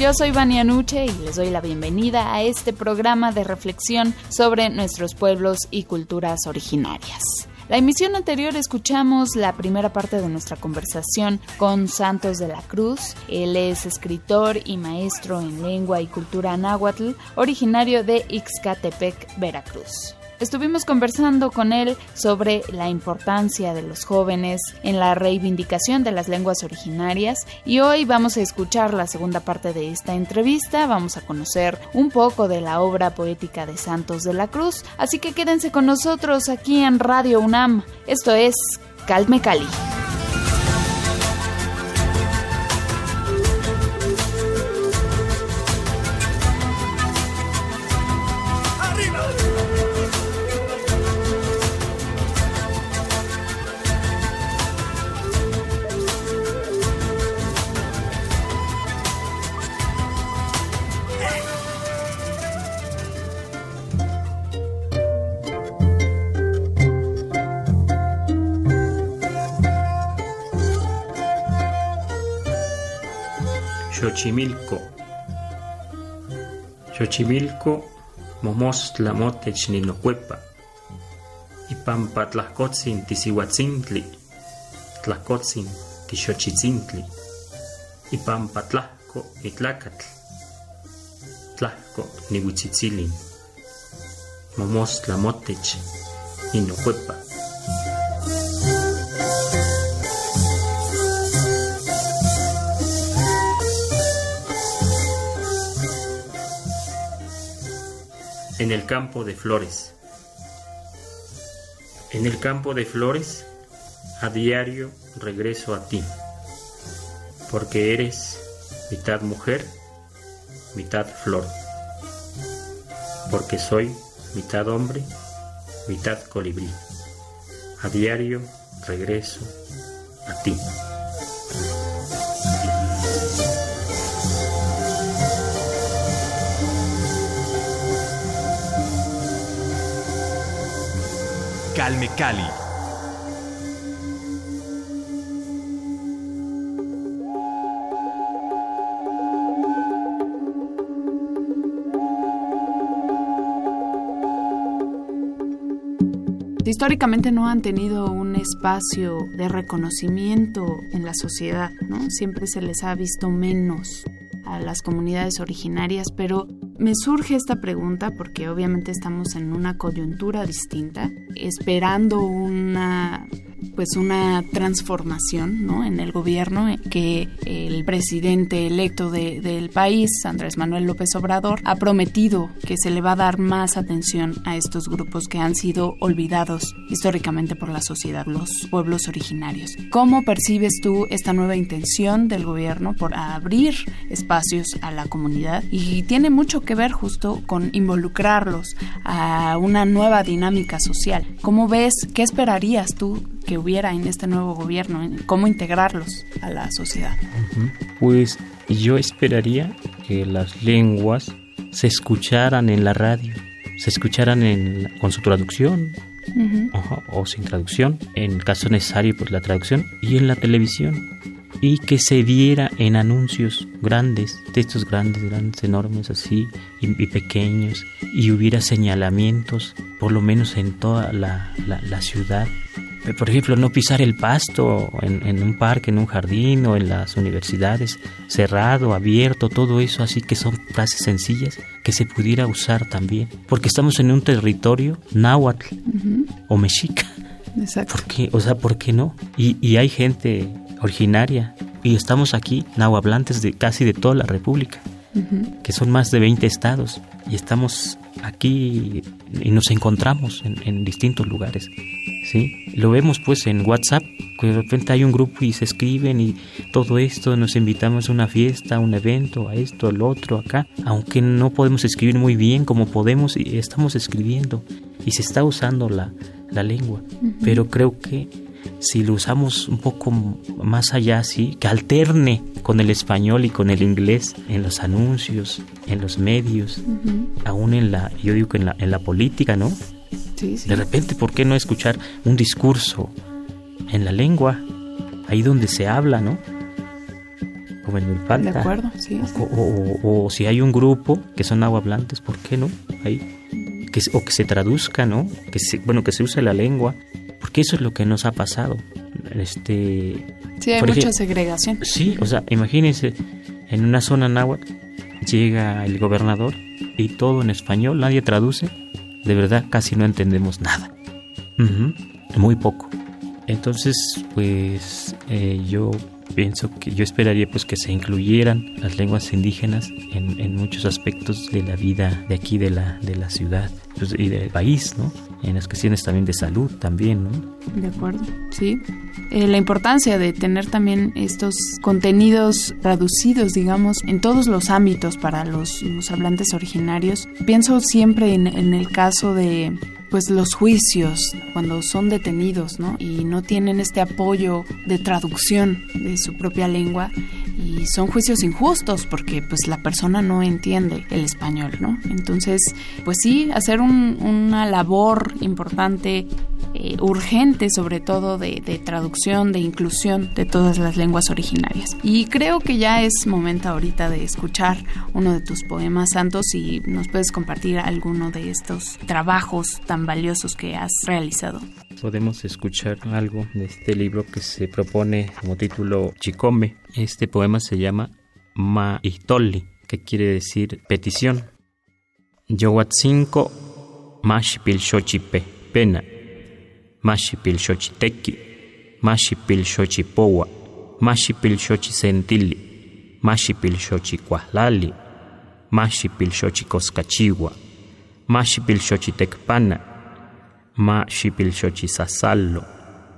Yo soy Vania Nuche y les doy la bienvenida a este programa de reflexión sobre nuestros pueblos y culturas originarias. La emisión anterior escuchamos la primera parte de nuestra conversación con Santos de la Cruz. Él es escritor y maestro en lengua y cultura náhuatl, originario de Ixcatepec, Veracruz. Estuvimos conversando con él sobre la importancia de los jóvenes en la reivindicación de las lenguas originarias y hoy vamos a escuchar la segunda parte de esta entrevista, vamos a conocer un poco de la obra poética de Santos de la Cruz, así que quédense con nosotros aquí en Radio UNAM. Esto es Calme Cali. Xochimilco. Xochimilco momostla motech nilocuepa. Ipampa tlahcotzin tisihuatzintli. Tlahcotzin tixochitzintli. Ipampa tlahco itlacatl. Tlahco nihuitzitzilin. Momostla motech nilocuepa. En el campo de flores. En el campo de flores, a diario regreso a ti, porque eres mitad mujer, mitad flor, porque soy mitad hombre, mitad colibrí. A diario regreso a ti. Calme Cali. históricamente no han tenido un espacio de reconocimiento en la sociedad, ¿no? Siempre se les ha visto menos a las comunidades originarias, pero me surge esta pregunta porque obviamente estamos en una coyuntura distinta, esperando una pues una transformación ¿no? en el gobierno que el presidente electo del país, Andrés Manuel López Obrador, ha prometido que se le va a dar más atención a estos grupos que han sido olvidados históricamente por la sociedad, los pueblos originarios. ¿Cómo percibes tú esta nueva intención del gobierno por abrir espacios a la comunidad? Y tiene mucho que ver justo con involucrarlos a una nueva dinámica social. ¿Cómo ves, qué esperarías tú que hubiera en este nuevo gobierno, en cómo integrarlos a la sociedad. Pues yo esperaría que las lenguas se escucharan en la radio, se escucharan en, con su traducción o sin traducción, en caso necesario por la traducción, y en la televisión. Y que se diera en anuncios grandes, textos grandes, grandes, enormes así, y, pequeños, y hubiera señalamientos, por lo menos en toda la, la, la ciudad, por ejemplo, no pisar el pasto en, un parque, en un jardín o en las universidades, cerrado, abierto, todo eso, así que son frases sencillas que se pudiera usar también, porque estamos en un territorio náhuatl o mexica. Exacto. ¿Por qué? O sea, ¿por qué no? Y, y hay gente originaria y estamos aquí, nahuablantes de casi de toda la República, que son más de 20 estados y estamos aquí y nos encontramos en, en distintos lugares. ¿Sí? Lo vemos pues en WhatsApp, que de repente hay un grupo y se escriben y todo esto, nos invitamos a una fiesta, a un evento, a esto, al otro, acá, aunque no podemos escribir muy bien como podemos, y estamos escribiendo y se está usando la, la lengua, pero creo que si lo usamos un poco más allá, sí, que alterne con el español y con el inglés en los anuncios, en los medios, aún en la, yo digo que en la, en la política, ¿no? De repente, ¿por qué no escuchar un discurso en la lengua, ahí donde se habla, ¿no? Como en el De acuerdo, sí. O, si hay un grupo que son aguablantes, ¿por qué no? Ahí. Que, o que se traduzca, ¿no? Que se, bueno, que se use la lengua, porque eso es lo que nos ha pasado. Este, sí, hay mucha segregación. Sí, o sea, imagínense, en una zona náhuatl llega el gobernador y todo en español, nadie traduce de verdad casi no entendemos nada. Muy poco. Entonces, pues eh, yo pienso que yo esperaría pues que se incluyeran las lenguas indígenas en, muchos aspectos de la vida de aquí de la, de la ciudad pues, y del país, ¿no? En las cuestiones también de salud también, ¿no? De acuerdo, sí. Eh, la importancia de tener también estos contenidos traducidos, digamos, en todos los ámbitos para los, hablantes originarios. Pienso siempre en, en el caso de pues los juicios cuando son detenidos, ¿no? Y no tienen este apoyo de traducción de su propia lengua y son juicios injustos porque pues la persona no entiende el español, ¿no? Entonces, pues sí, hacer una labor importante, eh, urgente sobre todo de, de, traducción, de inclusión de todas las lenguas originarias. Y creo que ya es momento ahorita de escuchar uno de tus poemas santos y nos puedes compartir alguno de estos trabajos tan valiosos que has realizado. Podemos escuchar algo de este libro que se propone como título Chicome. Este poema se llama Maitoli, que quiere decir petición. Yowatzinko mashipil xochipe pena, mashipil xochiteki, mashipil xochipowa, mashipil xochisentili, mashipil xochicuahlali, mashipil xochicoscachiwa, mashipil xochitekpana, ma xipilxochi sasallo,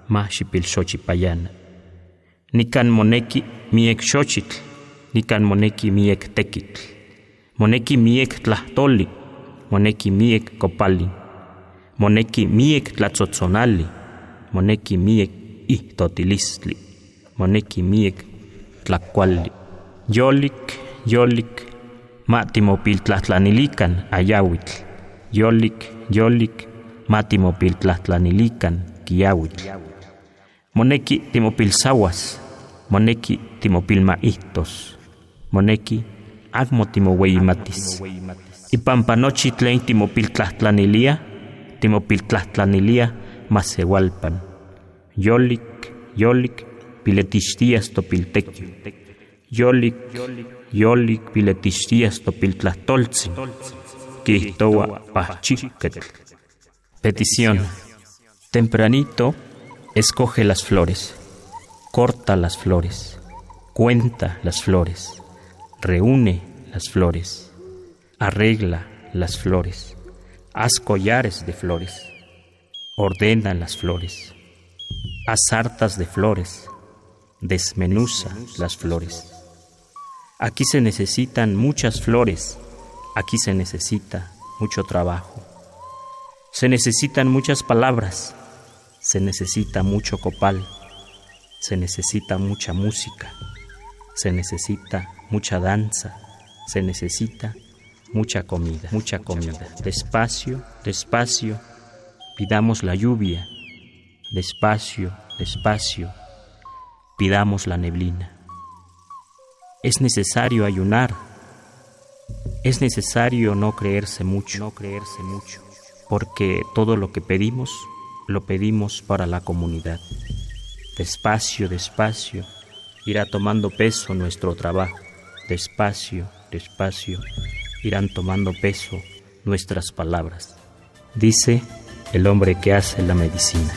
ma xipilxochi payana. Nikan moneki miek xochitl, nikan moneki miek tekitl, moneki miek tlahtoli, moneki miek kopali, moneki miek tlatzotzonali, moneki miek ihtotilistli, moneki miek tlakuali. Yolik, yolik, ma timopiltlahtlanilikan ayawitl, yolik, yolik, matimopil tlahtlanilikan kiawitl. Moneki timopilsawas, moneki timopilmaihtos, moneki agmo timoweimatis. Ipampa nochi tlen timopiltlahtlanilia, timopiltlahtlanilia masewalpan. Yolik, yolik, piletixtias topiltekio. Yolik, yolik, piletixtias topiltlahtoltzin. Kihtowa pachiketl. Petición. Tempranito, escoge las flores, corta las flores, cuenta las flores, reúne las flores, arregla las flores, haz collares de flores, ordena las flores, haz hartas de flores, desmenuza las flores. Aquí se necesitan muchas flores, aquí se necesita mucho trabajo. Se necesitan muchas palabras, se necesita mucho copal, se necesita mucha música, se necesita mucha danza, se necesita mucha comida, mucha comida. Despacio, despacio, pidamos la lluvia, despacio, despacio, pidamos la neblina. Es necesario ayunar, es necesario no creerse mucho, no creerse mucho porque todo lo que pedimos lo pedimos para la comunidad. Despacio, despacio, irá tomando peso nuestro trabajo. Despacio, despacio, irán tomando peso nuestras palabras. Dice el hombre que hace la medicina.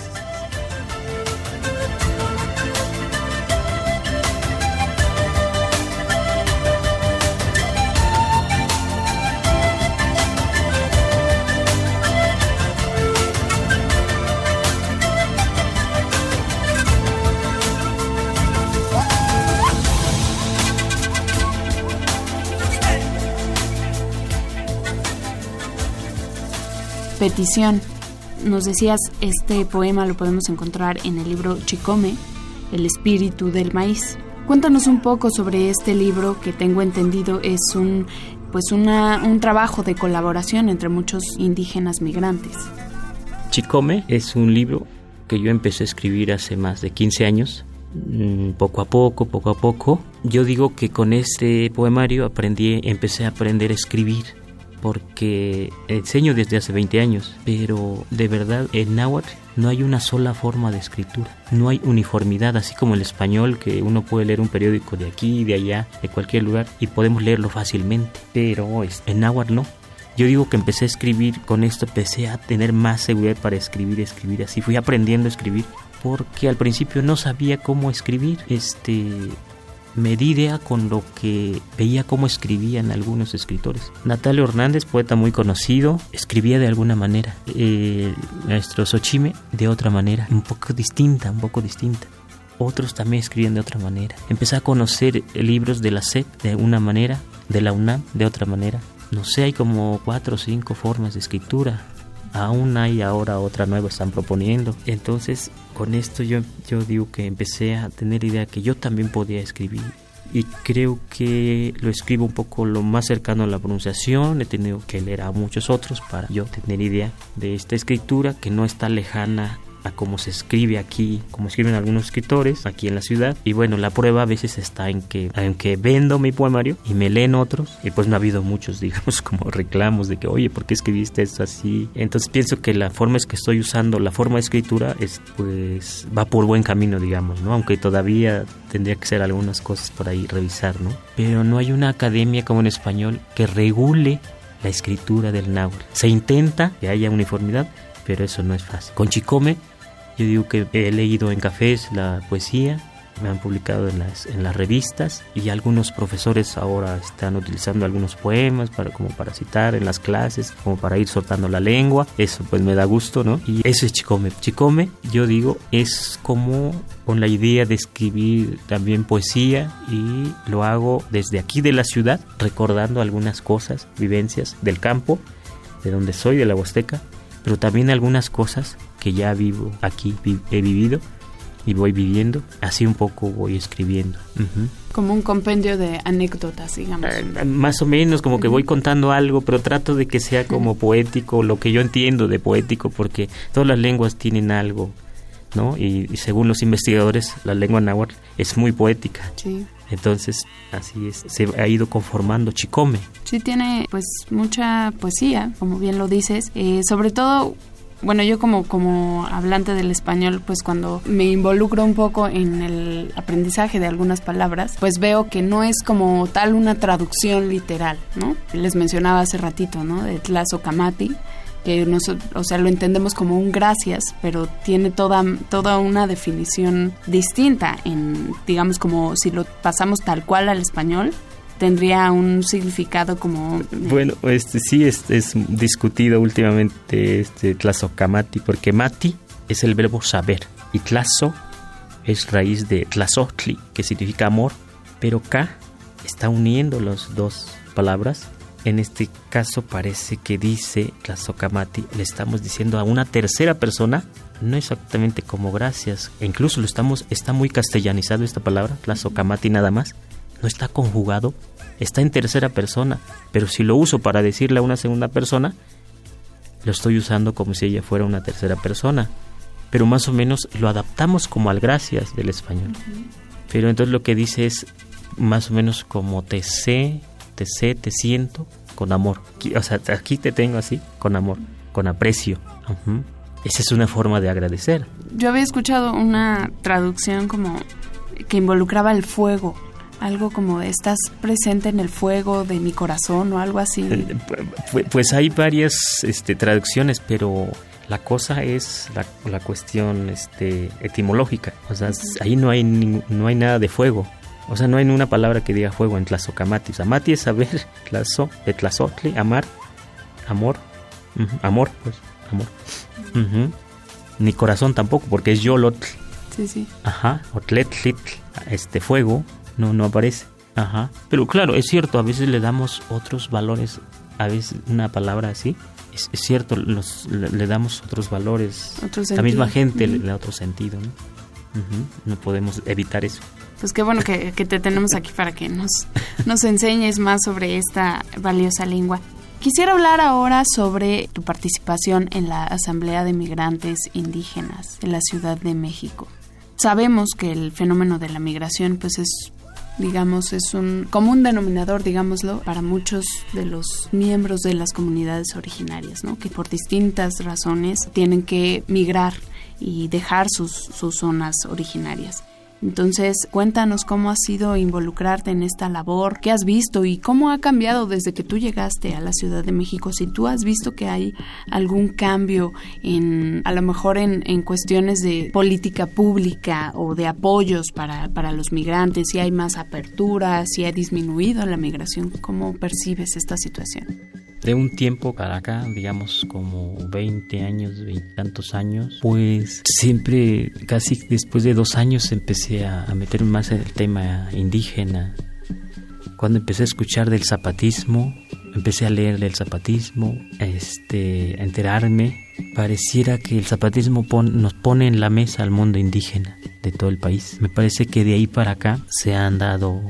Petición. Nos decías, este poema lo podemos encontrar en el libro Chicome, El espíritu del maíz. Cuéntanos un poco sobre este libro que tengo entendido es un pues un trabajo de colaboración entre muchos indígenas migrantes. Chicome es un libro que yo empecé a escribir hace más de 15 años, mm, poco a poco, poco a poco. Yo digo que con este poemario aprendí, empecé a aprender a escribir porque enseño desde hace 20 años, pero de verdad en náhuatl no hay una sola forma de escritura, no hay uniformidad, así como el español, que uno puede leer un periódico de aquí, de allá, de cualquier lugar, y podemos leerlo fácilmente, pero en náhuatl no. Yo digo que empecé a escribir con esto, empecé a tener más seguridad para escribir, escribir, así fui aprendiendo a escribir, porque al principio no sabía cómo escribir, este, me di idea con lo que veía cómo escribían algunos escritores. Natalio Hernández, poeta muy conocido, escribía de alguna manera. Eh, nuestro Xochime de otra manera, un poco distinta, un poco distinta. Otros también escribían de otra manera. Empecé a conocer libros de la SEP de una manera, de la UNAM de otra manera. No sé, hay como cuatro o cinco formas de escritura aún hay ahora otra nueva están proponiendo. Entonces, con esto yo, yo digo que empecé a tener idea que yo también podía escribir. Y creo que lo escribo un poco lo más cercano a la pronunciación. He tenido que leer a muchos otros para yo tener idea de esta escritura que no está lejana a cómo se escribe aquí, como escriben algunos escritores aquí en la ciudad. Y bueno, la prueba a veces está en que, aunque vendo mi poemario y me leen otros, y pues no ha habido muchos, digamos, como reclamos de que, oye, ¿por qué escribiste esto así? Entonces pienso que la forma es que estoy usando, la forma de escritura, es pues va por buen camino, digamos, ¿no? Aunque todavía tendría que ser algunas cosas por ahí revisar, ¿no? Pero no hay una academia como en español que regule la escritura del náhuatl. Se intenta que haya uniformidad, pero eso no es fácil. Con Chicome yo digo que he leído en cafés la poesía, me han publicado en las, en las revistas y algunos profesores ahora están utilizando algunos poemas para, como para citar en las clases, como para ir soltando la lengua. Eso pues me da gusto, ¿no? Y eso es Chicome. Chicome, yo digo, es como con la idea de escribir también poesía y lo hago desde aquí de la ciudad, recordando algunas cosas, vivencias del campo, de donde soy, de la Huasteca, pero también algunas cosas que ya vivo aquí, he vivido y voy viviendo, así un poco voy escribiendo. Como un compendio de anécdotas, digamos. Eh, más o menos, como que voy contando algo, pero trato de que sea como poético, lo que yo entiendo de poético, porque todas las lenguas tienen algo, ¿no? Y, según los investigadores, la lengua náhuatl es muy poética. Sí. Entonces, así es, se ha ido conformando Chicome. Sí, tiene pues mucha poesía, como bien lo dices, eh, sobre todo bueno, yo como, como hablante del español, pues cuando me involucro un poco en el aprendizaje de algunas palabras, pues veo que no es como tal una traducción literal, ¿no? Les mencionaba hace ratito, ¿no? De Tlazocamati, que nos, o sea, lo entendemos como un gracias, pero tiene toda, toda una definición distinta en, digamos, como si lo pasamos tal cual al español, tendría un significado como... Bueno, este sí es, es discutido últimamente este tlazocamati, porque mati es el verbo saber y tlazo es raíz de tlazotli, que significa amor, pero ka está uniendo las dos palabras. En este caso parece que dice tlazocamati, le estamos diciendo a una tercera persona, no exactamente como gracias, e incluso lo estamos, está muy castellanizado esta palabra, tlazocamati nada más, no está conjugado, está en tercera persona, pero si lo uso para decirle a una segunda persona, lo estoy usando como si ella fuera una tercera persona, pero más o menos lo adaptamos como al gracias del español. Pero entonces lo que dice es más o menos como te sé, te sé, te siento con amor. O sea, aquí te tengo así, con amor, con aprecio. esa es una forma de agradecer. Yo había escuchado una traducción como que involucraba el fuego, algo como estás presente en el fuego de mi corazón o algo así. Eh, pues hay varias este, traducciones, pero la cosa es la, la cuestión este, etimológica. O sea, ahí no hay, no hay nada de fuego. O sea, no hay una palabra que diga fuego en tlazocamati. O sea, mati es saber, tlazo, tlazotli, amar, amor, amor, pues, amor. Ni corazón tampoco, porque es yolotl. Sí, sí. Ajá, otletlit, este fuego, no, no aparece. Ajá. Pero claro, es cierto, a veces le damos otros valores, a veces una palabra así. Es, cierto, los, le, damos otros valores. la misma gente le da otro sentido, ¿no? No podemos evitar eso. Pues qué bueno que, que, te tenemos aquí para que nos, nos enseñes más sobre esta valiosa lengua. Quisiera hablar ahora sobre tu participación en la Asamblea de Migrantes Indígenas en la Ciudad de México. Sabemos que el fenómeno de la migración pues es digamos, es un común denominador, digámoslo, para muchos de los miembros de las comunidades originarias, ¿no? Que por distintas razones tienen que migrar y dejar sus, sus zonas originarias. Entonces, cuéntanos cómo ha sido involucrarte en esta labor, qué has visto y cómo ha cambiado desde que tú llegaste a la Ciudad de México. Si tú has visto que hay algún cambio en, a lo mejor en, en cuestiones de política pública o de apoyos para, para los migrantes, si hay más apertura, si ha disminuido la migración, ¿cómo percibes esta situación? De un tiempo para acá, digamos como 20 años, 20 tantos años, pues siempre, casi después de dos años empecé a, a meterme más en el tema indígena. Cuando empecé a escuchar del zapatismo, empecé a leer del zapatismo, este, a enterarme, pareciera que el zapatismo nos pone en la mesa al mundo indígena de todo el país. Me parece que de ahí para acá se han dado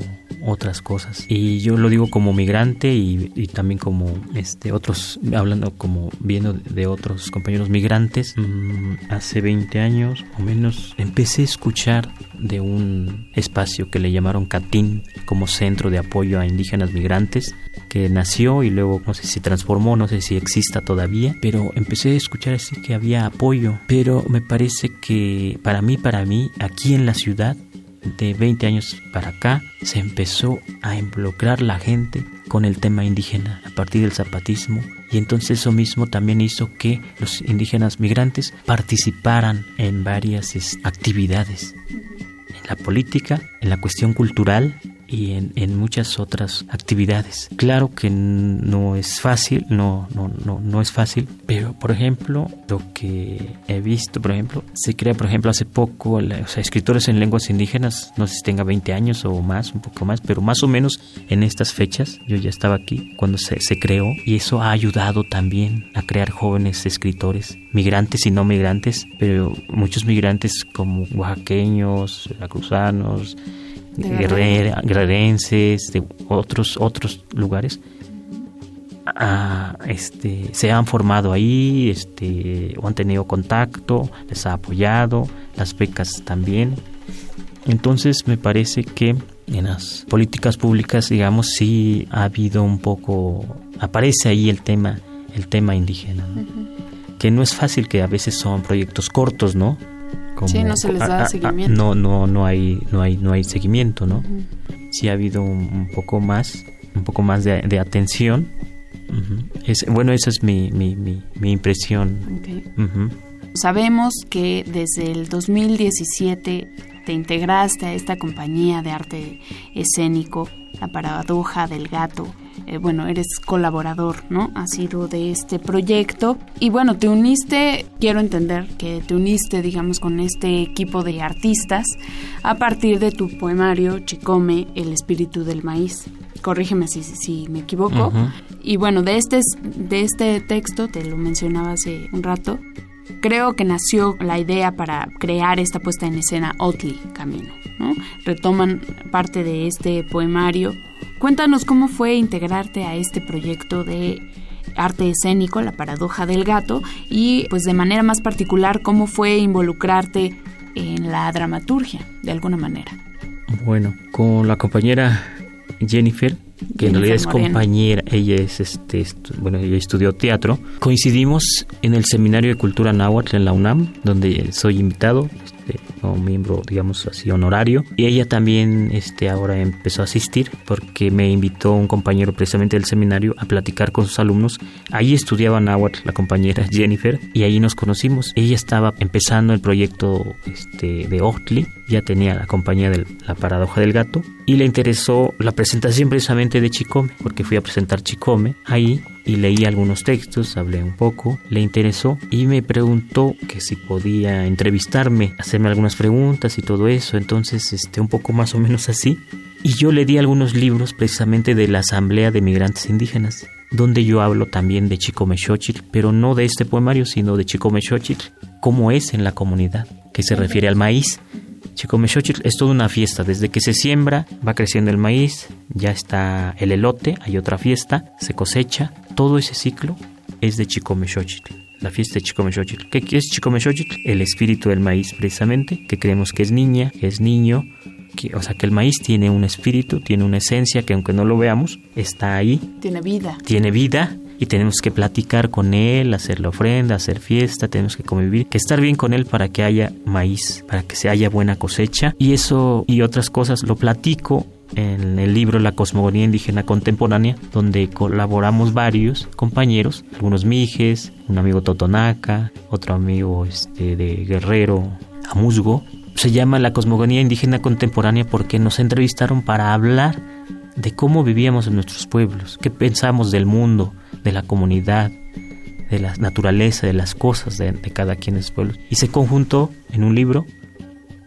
otras cosas. Y yo lo digo como migrante y, también como este otros, hablando como viendo de otros compañeros migrantes. Mm, hace 20 años o menos empecé a escuchar de un espacio que le llamaron CATIN como centro de apoyo a indígenas migrantes que nació y luego no sé si transformó, no sé si exista todavía, pero empecé a escuchar así que había apoyo, pero me parece que para mí, para mí, aquí en la ciudad de 20 años para acá se empezó a involucrar la gente con el tema indígena a partir del zapatismo. Y entonces eso mismo también hizo que los indígenas migrantes participaran en varias actividades. En la política, en la cuestión cultural y en, muchas otras actividades. Claro que no es fácil, no, no, no, no es fácil, pero por ejemplo, lo que he visto, por ejemplo, se crea, por ejemplo, hace poco, o sea, escritores en lenguas indígenas, no sé si tenga 20 años o más, un poco más, pero más o menos en estas fechas, yo ya estaba aquí cuando se, se creó y eso ha ayudado también a crear jóvenes escritores, migrantes y no migrantes, pero muchos migrantes como oaxaqueños, veracruzanos, guerrerenses, de otros, otros lugares, este, se han formado ahí, este, o han tenido contacto, les ha apoyado, las becas también. Entonces me parece que en las políticas públicas, digamos, sí ha habido un poco, aparece ahí el tema, el tema indígena, que no es fácil, que a veces son proyectos cortos, ¿no? Sí, no se les da seguimiento. no, no, no hay, no hay, no hay seguimiento, ¿no? Sí ha habido un, poco más, un poco más de, atención. es, bueno, esa es mi, mi, mi, impresión. Sabemos que desde el 2017 te integraste a esta compañía de arte escénico, La Paradoja del Gato, eh, bueno, eres colaborador, ¿no? Ha sido de este proyecto. Y bueno, te uniste, quiero entender que te uniste, digamos, con este equipo de artistas a partir de tu poemario Chicome, el espíritu del maíz. Corrígeme si, si me equivoco. Y bueno, de este, de este texto, te lo mencionaba hace un rato, creo que nació la idea para crear esta puesta en escena Otli Camino. ¿no? Retoman parte de este poemario Cuéntanos cómo fue integrarte a este proyecto de arte escénico, La paradoja del gato, y pues de manera más particular cómo fue involucrarte en la dramaturgia, de alguna manera. Bueno, con la compañera Jennifer que en realidad es compañera, ella es este, bueno, ella estudió teatro. Coincidimos en el Seminario de Cultura Náhuatl en la UNAM, donde soy invitado, como miembro, digamos así, honorario. Y ella también este, ahora empezó a asistir porque me invitó un compañero precisamente del seminario a platicar con sus alumnos. Ahí estudiaba náhuatl la compañera Jennifer y ahí nos conocimos. Ella estaba empezando el proyecto este, de Ochtli, ya tenía la compañía de la paradoja del gato y le interesó la presentación precisamente de Chicome, porque fui a presentar Chicome ahí y leí algunos textos, hablé un poco, le interesó y me preguntó que si podía entrevistarme, hacerme algunas preguntas y todo eso, entonces este un poco más o menos así. Y yo le di algunos libros precisamente de la Asamblea de Migrantes Indígenas, donde yo hablo también de Chicome Xochitl, pero no de este poemario, sino de Chicome Xochitl, cómo es en la comunidad, que se refiere al maíz. Chicomexochitl es toda una fiesta. Desde que se siembra, va creciendo el maíz, ya está el elote, hay otra fiesta, se cosecha. Todo ese ciclo es de Chicomexochitl. La fiesta de Chicomexochitl. ¿Qué es Chicomexochitl? El espíritu del maíz, precisamente, que creemos que es niña, que es niño. Que, o sea, que el maíz tiene un espíritu, tiene una esencia que aunque no lo veamos, está ahí. Tiene vida. Tiene vida y tenemos que platicar con él, hacer la ofrenda, hacer fiesta, tenemos que convivir, que estar bien con él para que haya maíz, para que se haya buena cosecha y eso y otras cosas lo platico en el libro La cosmogonía indígena contemporánea, donde colaboramos varios compañeros, algunos mijes, un amigo totonaca, otro amigo este, de Guerrero, Amusgo. Se llama La cosmogonía indígena contemporánea porque nos entrevistaron para hablar de cómo vivíamos en nuestros pueblos, qué pensamos del mundo, de la comunidad, de la naturaleza, de las cosas de, cada quien en su pueblo. Y se conjuntó en un libro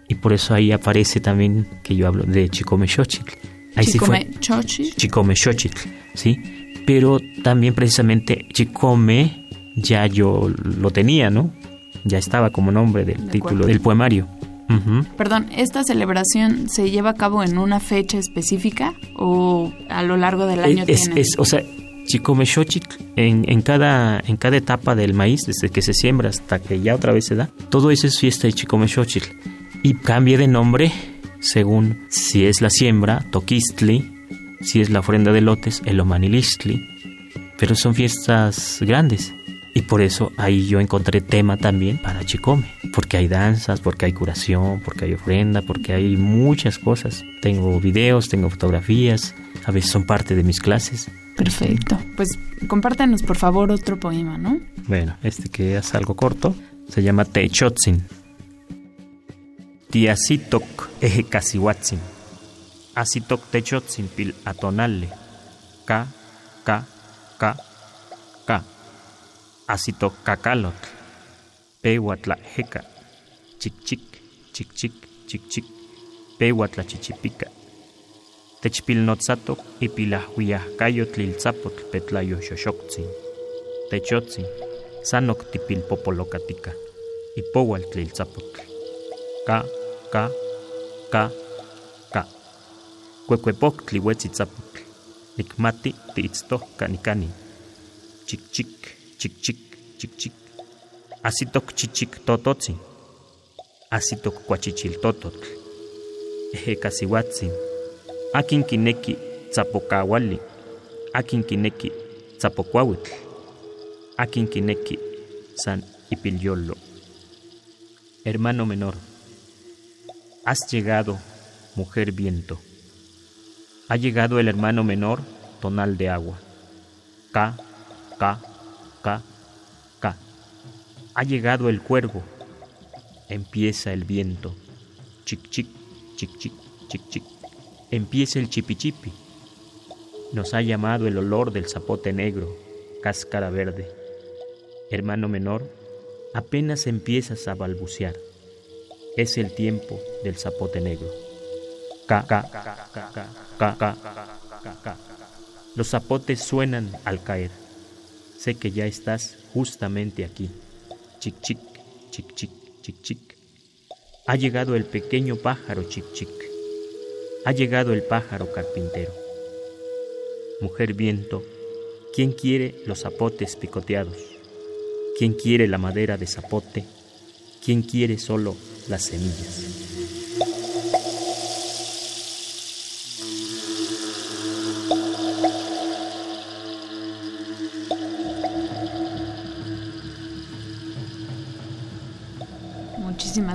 y por eso ahí aparece también que yo hablo de Chicome Xochitl. Ahí Chicome sí Chicome Xochitl, ¿sí? Pero también precisamente Chicome ya yo lo tenía, ¿no? Ya estaba como nombre del título del poemario. Perdón, ¿esta celebración se lleva a cabo en una fecha específica o a lo largo del año? Es, es, o sea, Chicomexochitl, en, en, cada, en cada etapa del maíz, desde que se siembra hasta que ya otra vez se da, todo eso es fiesta de Chicomexochitl. Y cambia de nombre según si es la siembra, Toquistli, si es la ofrenda de lotes, el Omanilistli. Pero son fiestas grandes. Y por eso ahí yo encontré tema también para Chicome, porque hay danzas, porque hay curación, porque hay ofrenda, porque hay muchas cosas. Tengo videos, tengo fotografías, a veces son parte de mis clases. Perfecto. Pues compártanos por favor otro poema, ¿no? Bueno, este que es algo corto, se llama Techotzin. Tiasitok ejecasihuatzin. Asitok techotzin pil atonale. Ka, ka, ka, ka asito cacalotl, pehuatla jeca, chic chic, chic chic, chic chic, pehuatla chichipica. Techpilnotzatok ipilahuiahcayotl iltzapotl petlayo xoxoctzin. Techotzin, sanok tipilpopolocatica, ipowal tliltzapotl. Ka, ka, ka, ka. Cuecuepoctli huetzitzapotl, nikmati tiitztohka nikani. Chic chic chic. Asitok chichic tototzi. Asitok cuachichiltototl. Ejecasihuatzin. Akin kineki tzapokawali. Akin kineki tzapocuahuitl. Akin kineki san ipilyolo. Hermano menor, has llegado, mujer viento. Ha llegado el hermano menor, tonal de agua. Ka, ka, Ka, ka. Ha llegado el cuervo. Empieza el viento. Chic, chic, chic, chic, chic, chic. Empieza el chipichipi. Nos ha llamado el olor del zapote negro, cáscara verde. Hermano menor, apenas empiezas a balbucear. Es el tiempo del zapote negro. Ka, ka, ka, ka, ka, ka, ka. Los zapotes suenan al caer sé que ya estás justamente aquí. Chic, chic, chic, chic, chic, chic. Ha llegado el pequeño pájaro chic, chic. Ha llegado el pájaro carpintero. Mujer viento, ¿quién quiere los zapotes picoteados? ¿Quién quiere la madera de zapote? ¿Quién quiere solo las semillas?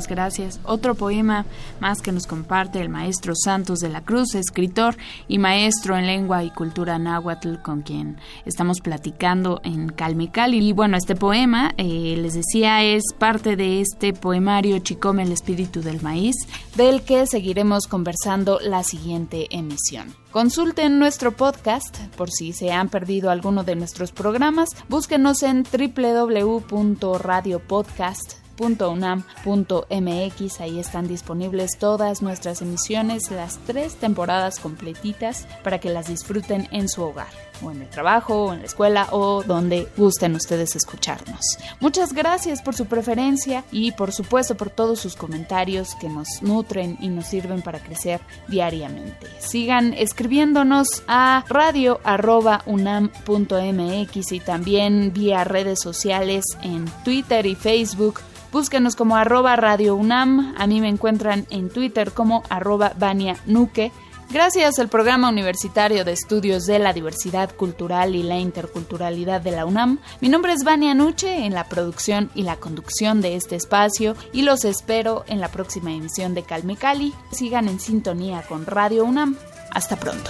Gracias. Otro poema más que nos comparte el maestro Santos de la Cruz, escritor y maestro en lengua y cultura náhuatl, con quien estamos platicando en Calmecal. Y bueno, este poema, eh, les decía, es parte de este poemario Chicome el espíritu del maíz, del que seguiremos conversando la siguiente emisión. Consulten nuestro podcast por si se han perdido alguno de nuestros programas. Búsquenos en www.radiopodcast.unam.mx. Ahí están disponibles todas nuestras emisiones, las tres temporadas completitas, para que las disfruten en su hogar o en el trabajo, o en la escuela o donde gusten ustedes escucharnos. Muchas gracias por su preferencia y por supuesto por todos sus comentarios que nos nutren y nos sirven para crecer diariamente. Sigan escribiéndonos a radio.unam.mx y también vía redes sociales en Twitter y Facebook. Búsquenos como arroba Radio UNAM. A mí me encuentran en Twitter como arroba Vania Nuque. Gracias al Programa Universitario de Estudios de la Diversidad Cultural y la Interculturalidad de la UNAM, mi nombre es Vania Nuche en la producción y la conducción de este espacio y los espero en la próxima emisión de Calme Cali. Sigan en sintonía con Radio UNAM. Hasta pronto.